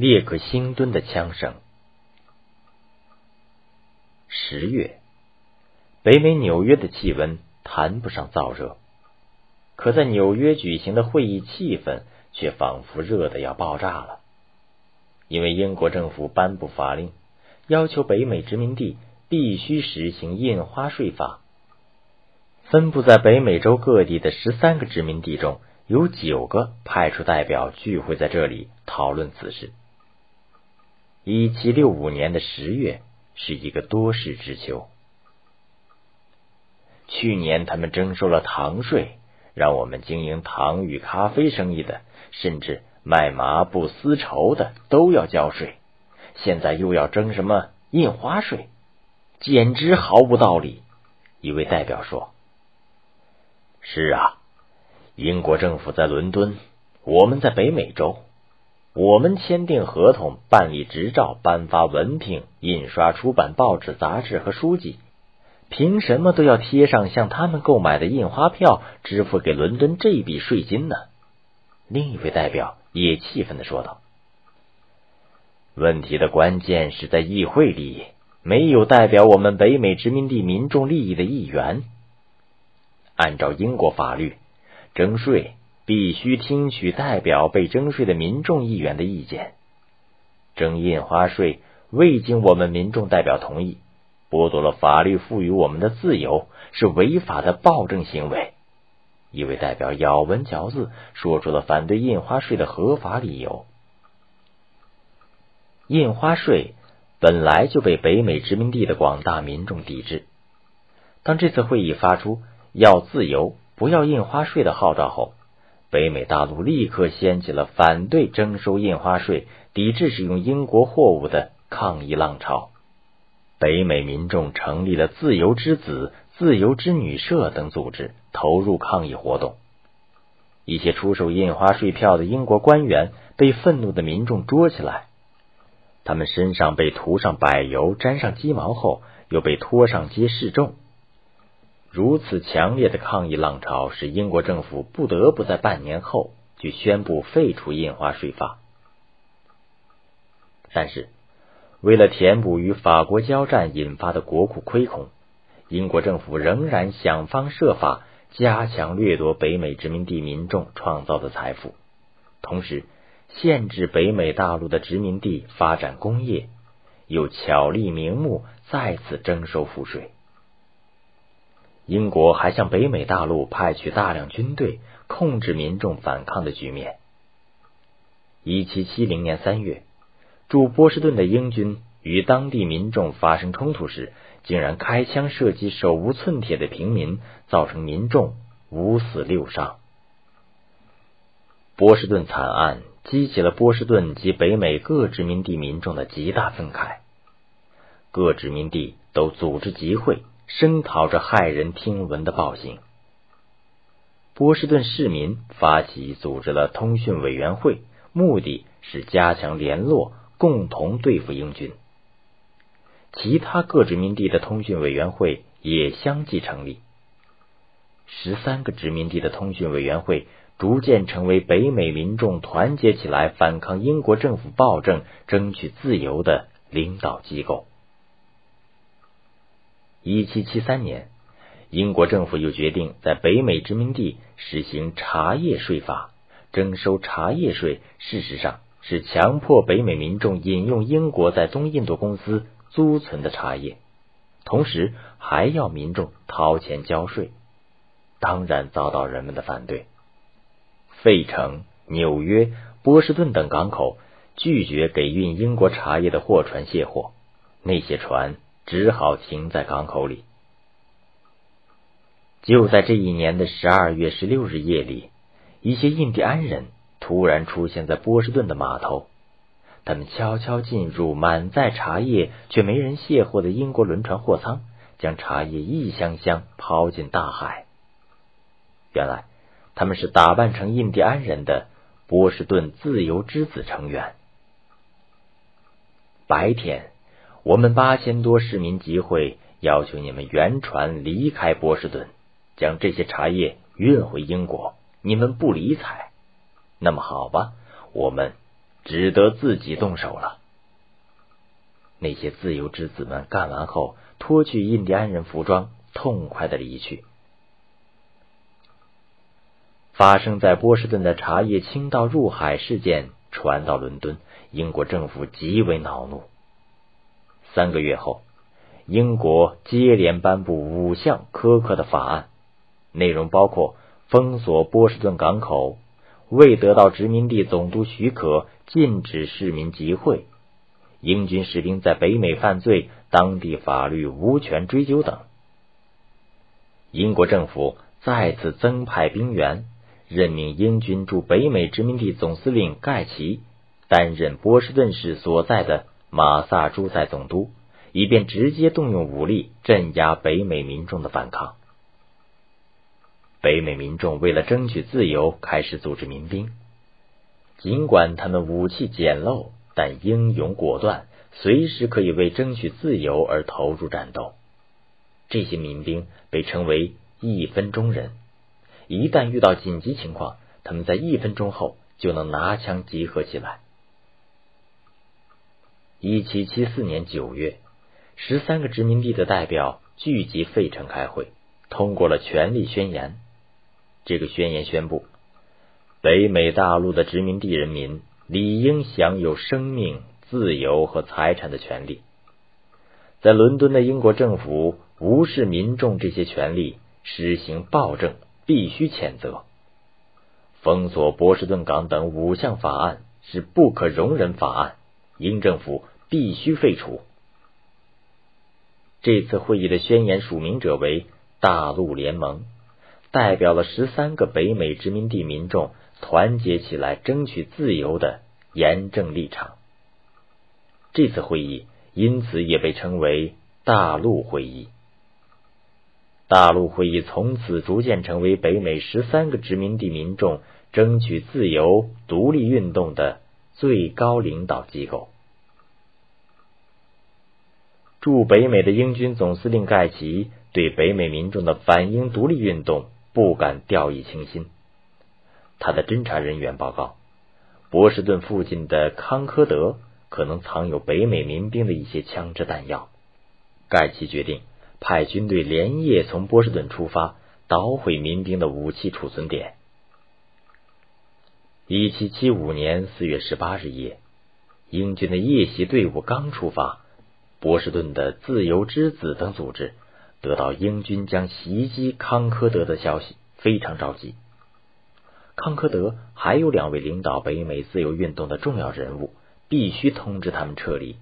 列克星敦的枪声。十月，北美纽约的气温谈不上燥热，可在纽约举行的会议气氛却仿佛热的要爆炸了，因为英国政府颁布法令，要求北美殖民地必须实行印花税法。分布在北美洲各地的十三个殖民地中，有九个派出代表聚会在这里讨论此事。一七六五年的十月是一个多事之秋。去年他们征收了糖税，让我们经营糖与咖啡生意的，甚至卖麻布、丝绸的都要交税。现在又要征什么印花税，简直毫无道理。一位代表说。是啊，英国政府在伦敦，我们在北美洲。我们签订合同、办理执照、颁发文凭、印刷、出版报纸、杂志和书籍，凭什么都要贴上向他们购买的印花票，支付给伦敦这笔税金呢？另一位代表也气愤的说道：“问题的关键是在议会里没有代表我们北美殖民地民众利益的议员。”按照英国法律，征税必须听取代表被征税的民众议员的意见。征印花税未经我们民众代表同意，剥夺了法律赋予我们的自由，是违法的暴政行为。一位代表咬文嚼字，说出了反对印花税的合法理由。印花税本来就被北美殖民地的广大民众抵制，当这次会议发出。要自由，不要印花税的号召后，北美大陆立刻掀起了反对征收印花税、抵制使用英国货物的抗议浪潮。北美民众成立了“自由之子”、“自由之女社”等组织，投入抗议活动。一些出售印花税票的英国官员被愤怒的民众捉起来，他们身上被涂上柏油、沾上鸡毛后，又被拖上街示众。如此强烈的抗议浪潮，使英国政府不得不在半年后就宣布废除印花税法。但是，为了填补与法国交战引发的国库亏空，英国政府仍然想方设法加强掠夺北美殖民地民众创造的财富，同时限制北美大陆的殖民地发展工业，又巧立名目再次征收赋税。英国还向北美大陆派去大量军队，控制民众反抗的局面。一七七零年三月，驻波士顿的英军与当地民众发生冲突时，竟然开枪射击手无寸铁的平民，造成民众五死六伤。波士顿惨案激起了波士顿及北美各殖民地民众的极大愤慨，各殖民地都组织集会。声讨着骇人听闻的暴行。波士顿市民发起组织了通讯委员会，目的是加强联络，共同对付英军。其他各殖民地的通讯委员会也相继成立。十三个殖民地的通讯委员会逐渐成为北美民众团结起来反抗英国政府暴政、争取自由的领导机构。一七七三年，英国政府又决定在北美殖民地实行茶叶税法，征收茶叶税。事实上是强迫北美民众饮用英国在东印度公司租存的茶叶，同时还要民众掏钱交税。当然遭到人们的反对。费城、纽约、波士顿等港口拒绝给运英国茶叶的货船卸货，那些船。只好停在港口里。就在这一年的十二月十六日夜里，一些印第安人突然出现在波士顿的码头。他们悄悄进入满载茶叶却没人卸货的英国轮船货舱，将茶叶一箱箱抛进大海。原来他们是打扮成印第安人的波士顿自由之子成员。白天。我们八千多市民集会，要求你们原船离开波士顿，将这些茶叶运回英国。你们不理睬，那么好吧，我们只得自己动手了。那些自由之子们干完后，脱去印第安人服装，痛快的离去。发生在波士顿的茶叶倾倒入海事件传到伦敦，英国政府极为恼怒。三个月后，英国接连颁布五项苛刻的法案，内容包括封锁波士顿港口，未得到殖民地总督许可禁止市民集会，英军士兵在北美犯罪，当地法律无权追究等。英国政府再次增派兵员。任命英军驻北美殖民地总司令盖奇担任波士顿市所在的马萨诸塞总督，以便直接动用武力镇压北美民众的反抗。北美民众为了争取自由，开始组织民兵。尽管他们武器简陋，但英勇果断，随时可以为争取自由而投入战斗。这些民兵被称为“一分钟人”。一旦遇到紧急情况，他们在一分钟后就能拿枪集合起来。一七七四年九月，十三个殖民地的代表聚集费城开会，通过了权利宣言。这个宣言宣布，北美大陆的殖民地人民理应享有生命、自由和财产的权利。在伦敦的英国政府无视民众这些权利，实行暴政。必须谴责，封锁波士顿港等五项法案是不可容忍法案，英政府必须废除。这次会议的宣言署名者为大陆联盟，代表了十三个北美殖民地民众团结起来争取自由的严正立场。这次会议因此也被称为大陆会议。大陆会议从此逐渐成为北美十三个殖民地民众争取自由独立运动的最高领导机构。驻北美的英军总司令盖奇对北美民众的反英独立运动不敢掉以轻心。他的侦查人员报告，波士顿附近的康科德可能藏有北美民兵的一些枪支弹药。盖奇决定。派军队连夜从波士顿出发，捣毁民兵的武器储存点。一七七五年四月十八日夜，英军的夜袭队伍刚出发，波士顿的自由之子等组织得到英军将袭击康科德的消息，非常着急。康科德还有两位领导北美自由运动的重要人物，必须通知他们撤离。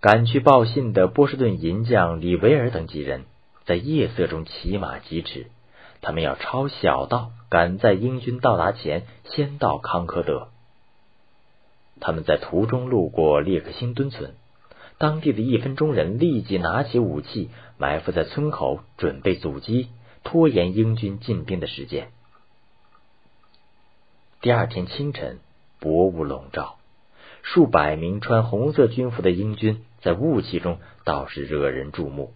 赶去报信的波士顿银匠李维尔等几人，在夜色中骑马疾驰。他们要抄小道，赶在英军到达前先到康科德。他们在途中路过列克星敦村，当地的一分钟人立即拿起武器，埋伏在村口，准备阻击，拖延英军进兵的时间。第二天清晨，薄雾笼罩。数百名穿红色军服的英军在雾气中倒是惹人注目，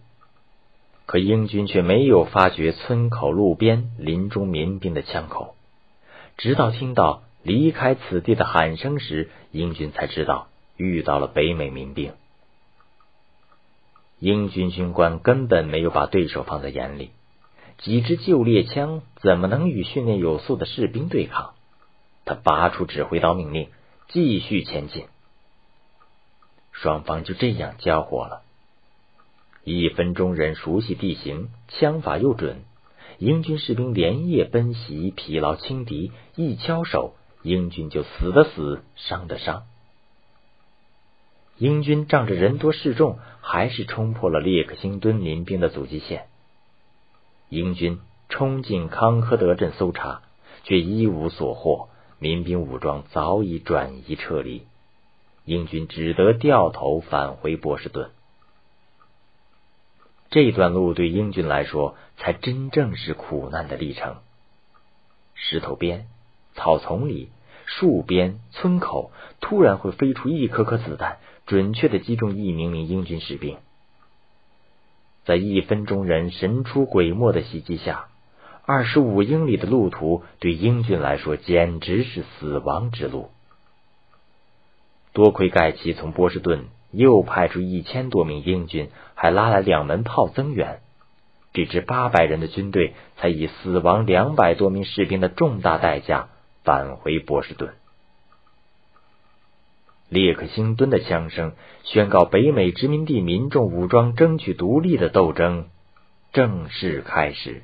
可英军却没有发觉村口路边林中民兵的枪口，直到听到离开此地的喊声时，英军才知道遇到了北美民兵。英军军官根本没有把对手放在眼里，几支旧猎枪怎么能与训练有素的士兵对抗？他拔出指挥刀，命令。继续前进，双方就这样交火了。一分钟人熟悉地形，枪法又准，英军士兵连夜奔袭，疲劳轻敌，一敲手，英军就死的死，伤的伤。英军仗着人多势众，还是冲破了列克星敦民兵的阻击线。英军冲进康科德镇搜查，却一无所获。民兵武装早已转移撤离，英军只得掉头返回波士顿。这段路对英军来说，才真正是苦难的历程。石头边、草丛里、树边、村口，突然会飞出一颗颗子弹，准确的击中一名名英军士兵。在一分钟人神出鬼没的袭击下。二十五英里的路途对英军来说简直是死亡之路。多亏盖奇从波士顿又派出一千多名英军，还拉来两门炮增援，这支八百人的军队才以死亡两百多名士兵的重大代价返回波士顿。列克星敦的枪声宣告北美殖民地民众武装争取独立的斗争正式开始。